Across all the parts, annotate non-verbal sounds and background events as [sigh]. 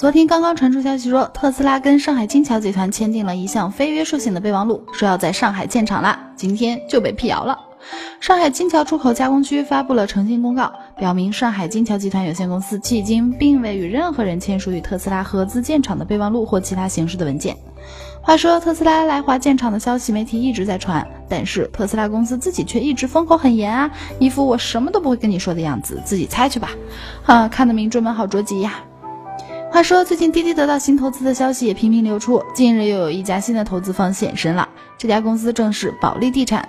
昨天刚刚传出消息说，特斯拉跟上海金桥集团签订了一项非约束性的备忘录，说要在上海建厂啦。今天就被辟谣了。上海金桥出口加工区发布了澄清公告，表明上海金桥集团有限公司迄今并未与任何人签署与特斯拉合资建厂的备忘录或其他形式的文件。话说，特斯拉来华建厂的消息，媒体一直在传，但是特斯拉公司自己却一直封口很严啊，一副我什么都不会跟你说的样子，自己猜去吧。啊，看得民众们好着急呀。话说，最近滴滴得到新投资的消息也频频流出，近日又有一家新的投资方现身了，这家公司正是保利地产。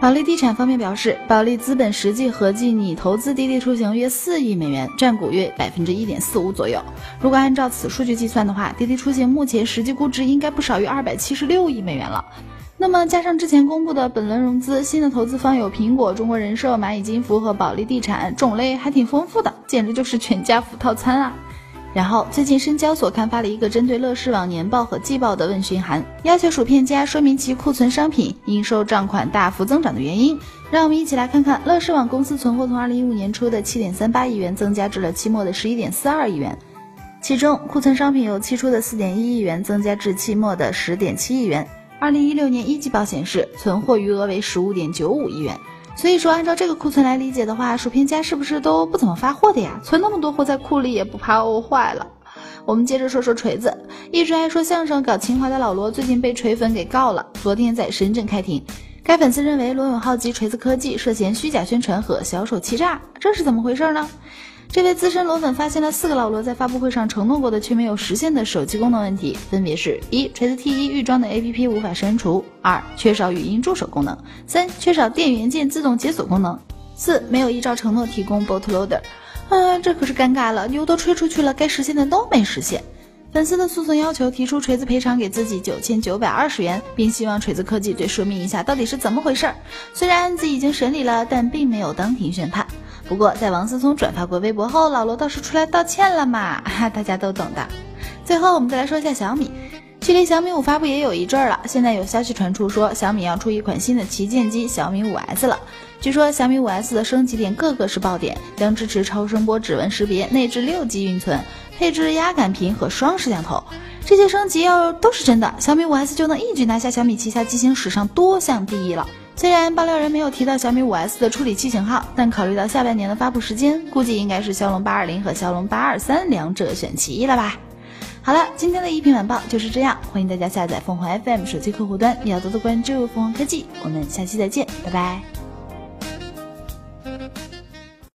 保利地产方面表示，保利资本实际合计拟投资滴滴出行约四亿美元，占股约百分之一点四五左右。如果按照此数据计算的话，滴滴出行目前实际估值应该不少于二百七十六亿美元了。那么加上之前公布的本轮融资，新的投资方有苹果、中国人寿、蚂蚁金服和保利地产，种类还挺丰富的，简直就是全家福套餐啊！然后，最近深交所刊发了一个针对乐视网年报和季报的问询函，要求薯片家说明其库存商品应收账款大幅增长的原因。让我们一起来看看乐视网公司存货从二零一五年初的七点三八亿元增加至了期末的十一点四二亿元，其中库存商品由期初的四点一亿元增加至期末的十点七亿元。二零一六年一季报显示，存货余额为十五点九五亿元。所以说，按照这个库存来理解的话，薯片家是不是都不怎么发货的呀？存那么多货在库里也不怕沤坏了？我们接着说说锤子，一直爱说相声、搞情怀的老罗最近被锤粉给告了。昨天在深圳开庭，该粉丝认为罗永浩及锤子科技涉嫌虚假宣传和销售欺诈，这是怎么回事呢？这位资深罗粉发现了四个老罗在发布会上承诺过的却没有实现的手机功能问题，分别是：一、锤子 T1 预装的 APP 无法删除；二、缺少语音助手功能；三、缺少电源键自动解锁功能；四、没有依照承诺提供 Bootloader。啊，这可是尴尬了，牛都吹出去了，该实现的都没实现。粉丝的诉讼要求提出锤子赔偿给自己九千九百二十元，并希望锤子科技对说明一下到底是怎么回事。虽然案子已经审理了，但并没有当庭宣判。不过，在王思聪转发过微博后，老罗倒是出来道歉了嘛，哈 [laughs] 大家都懂的。最后，我们再来说一下小米。距离小米五发布也有一阵了，现在有消息传出说小米要出一款新的旗舰机小米五 S 了。据说小米五 S 的升级点个个是爆点，将支持超声波指纹识别，内置六 G 运存，配置压感屏和双摄像头。这些升级要都是真的，小米五 S 就能一举拿下小米旗下机型史上多项第一了。虽然爆料人没有提到小米五 S 的处理器型号，但考虑到下半年的发布时间，估计应该是骁龙八二零和骁龙八二三两者选其一了吧。好了，今天的一品晚报就是这样，欢迎大家下载凤凰 FM 手机客户端，也要多多关注凤凰科技。我们下期再见，拜拜。